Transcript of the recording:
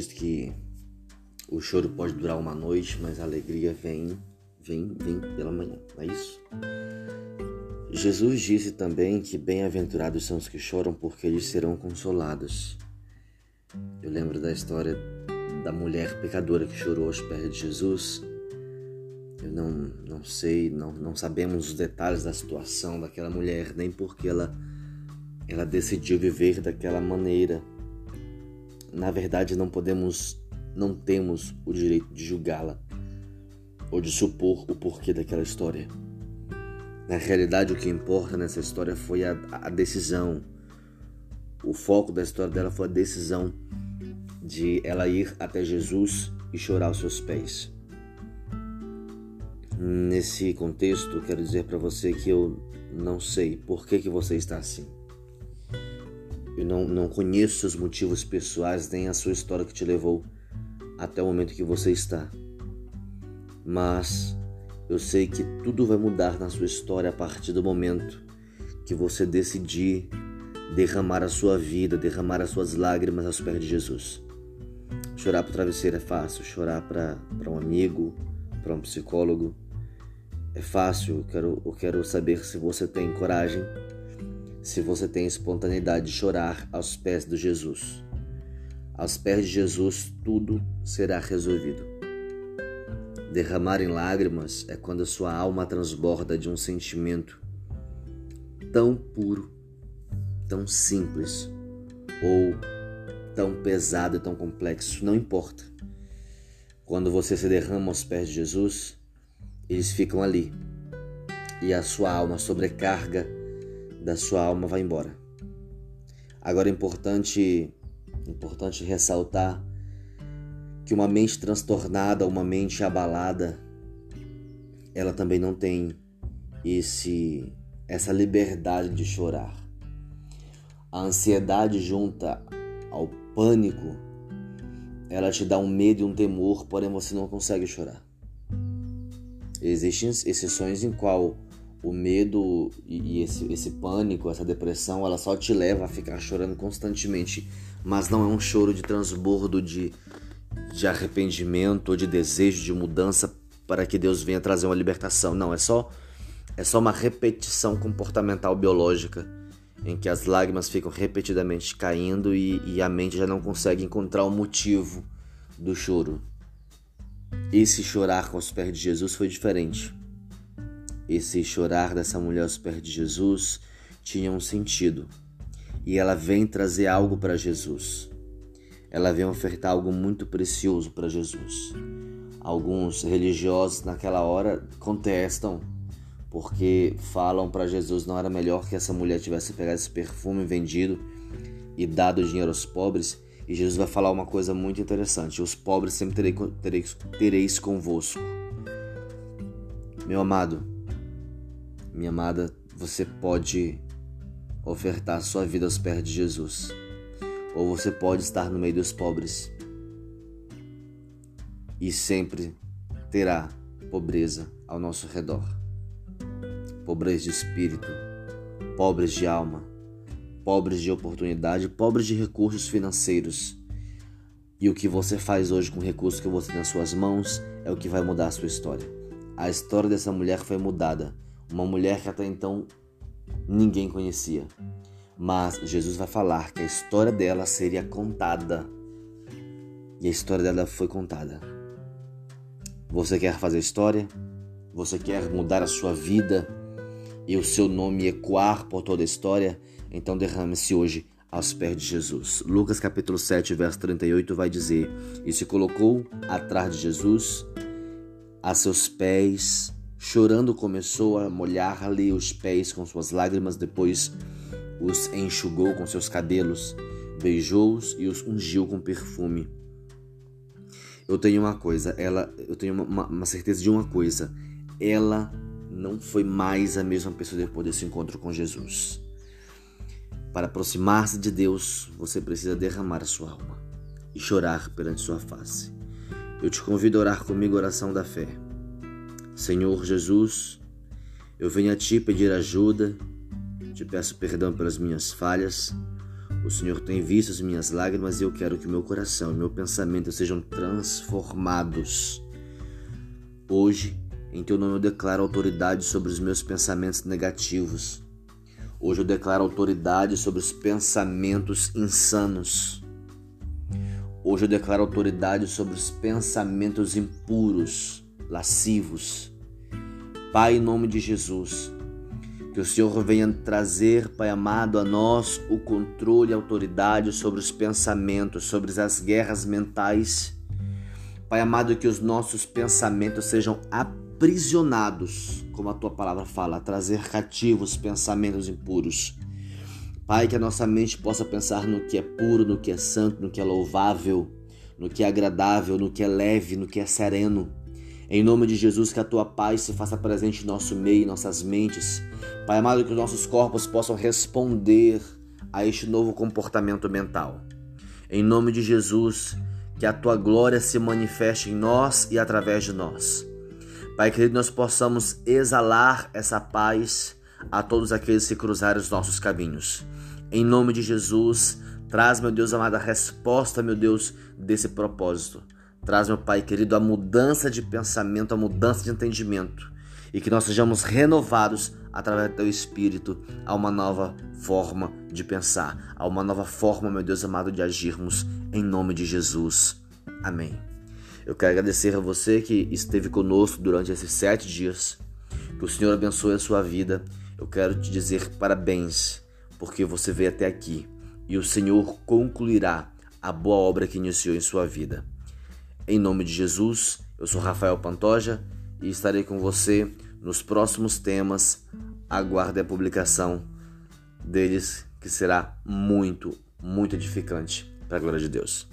diz que o choro pode durar uma noite, mas a alegria vem, vem, vem pela manhã, não é isso? Jesus disse também que bem-aventurados são os que choram, porque eles serão consolados. Eu lembro da história da mulher pecadora que chorou aos pés de Jesus. Eu não, não sei, não, não sabemos os detalhes da situação daquela mulher, nem porque ela, ela decidiu viver daquela maneira. Na verdade, não podemos, não temos o direito de julgá-la ou de supor o porquê daquela história. Na realidade, o que importa nessa história foi a, a decisão. O foco da história dela foi a decisão de ela ir até Jesus e chorar aos seus pés. Nesse contexto, quero dizer para você que eu não sei por que, que você está assim. Eu não, não conheço seus motivos pessoais nem a sua história que te levou até o momento que você está. Mas eu sei que tudo vai mudar na sua história a partir do momento que você decidir derramar a sua vida, derramar as suas lágrimas aos pés de Jesus. Chorar para o travesseiro é fácil, chorar para um amigo, para um psicólogo é fácil. Eu quero, eu quero saber se você tem coragem, se você tem espontaneidade de chorar aos pés de Jesus. Aos pés de Jesus tudo será resolvido. Derramar em lágrimas é quando a sua alma transborda de um sentimento tão puro, tão simples ou tão pesado e tão complexo, não importa. Quando você se derrama aos pés de Jesus, eles ficam ali e a sua alma, sobrecarga da sua alma vai embora. Agora é importante, importante ressaltar que uma mente transtornada, uma mente abalada, ela também não tem esse essa liberdade de chorar. A ansiedade junta ao pânico, ela te dá um medo e um temor, porém você não consegue chorar. Existem exceções em qual o medo e esse, esse pânico, essa depressão, ela só te leva a ficar chorando constantemente, mas não é um choro de transbordo de de arrependimento ou de desejo de mudança para que Deus venha trazer uma libertação. Não, é só é só uma repetição comportamental biológica em que as lágrimas ficam repetidamente caindo e, e a mente já não consegue encontrar o motivo do choro. Esse chorar com os pés de Jesus foi diferente. Esse chorar dessa mulher aos pés de Jesus tinha um sentido. E ela vem trazer algo para Jesus ela vem ofertar algo muito precioso para Jesus. Alguns religiosos naquela hora contestam porque falam para Jesus não era melhor que essa mulher tivesse pegado esse perfume vendido e dado dinheiro aos pobres. E Jesus vai falar uma coisa muito interessante: os pobres sempre terei, tereis, tereis convosco. Meu amado, minha amada, você pode ofertar sua vida aos pés de Jesus ou você pode estar no meio dos pobres e sempre terá pobreza ao nosso redor. Pobreza de espírito, pobres de alma, pobres de oportunidade, pobres de recursos financeiros. E o que você faz hoje com o recurso que você tem nas suas mãos é o que vai mudar a sua história. A história dessa mulher foi mudada. Uma mulher que até então ninguém conhecia mas Jesus vai falar que a história dela seria contada. E a história dela foi contada. Você quer fazer história? Você quer mudar a sua vida e o seu nome ecoar por toda a história? Então derrame-se hoje aos pés de Jesus. Lucas capítulo 7, verso 38 vai dizer: E se colocou atrás de Jesus, a seus pés, chorando começou a molhar-lhe os pés com suas lágrimas, depois os enxugou com seus cabelos, beijou-os e os ungiu com perfume. Eu tenho uma coisa, ela, eu tenho uma, uma certeza de uma coisa, ela não foi mais a mesma pessoa depois desse encontro com Jesus. Para aproximar-se de Deus, você precisa derramar a sua alma e chorar perante sua face. Eu te convido a orar comigo a oração da fé. Senhor Jesus, eu venho a ti pedir ajuda te peço perdão pelas minhas falhas. O Senhor tem visto as minhas lágrimas e eu quero que o meu coração e meu pensamento sejam transformados. Hoje, em teu nome eu declaro autoridade sobre os meus pensamentos negativos. Hoje eu declaro autoridade sobre os pensamentos insanos. Hoje eu declaro autoridade sobre os pensamentos impuros, lascivos. Pai, em nome de Jesus, que o Senhor venha trazer, Pai amado, a nós o controle e autoridade sobre os pensamentos, sobre as guerras mentais. Pai amado, que os nossos pensamentos sejam aprisionados, como a tua palavra fala, a trazer cativos pensamentos impuros. Pai, que a nossa mente possa pensar no que é puro, no que é santo, no que é louvável, no que é agradável, no que é leve, no que é sereno. Em nome de Jesus, que a tua paz se faça presente em nosso meio, em nossas mentes. Pai amado, que os nossos corpos possam responder a este novo comportamento mental. Em nome de Jesus, que a tua glória se manifeste em nós e através de nós. Pai querido, nós possamos exalar essa paz a todos aqueles que cruzarem os nossos caminhos. Em nome de Jesus, traz, meu Deus amado, a resposta, meu Deus, desse propósito. Traz, meu Pai querido, a mudança de pensamento, a mudança de entendimento e que nós sejamos renovados através do Teu Espírito a uma nova forma de pensar, a uma nova forma, meu Deus amado, de agirmos em nome de Jesus. Amém. Eu quero agradecer a você que esteve conosco durante esses sete dias. Que o Senhor abençoe a sua vida. Eu quero te dizer parabéns, porque você veio até aqui e o Senhor concluirá a boa obra que iniciou em sua vida. Em nome de Jesus, eu sou Rafael Pantoja e estarei com você nos próximos temas. Aguarde a publicação deles, que será muito, muito edificante para a glória de Deus.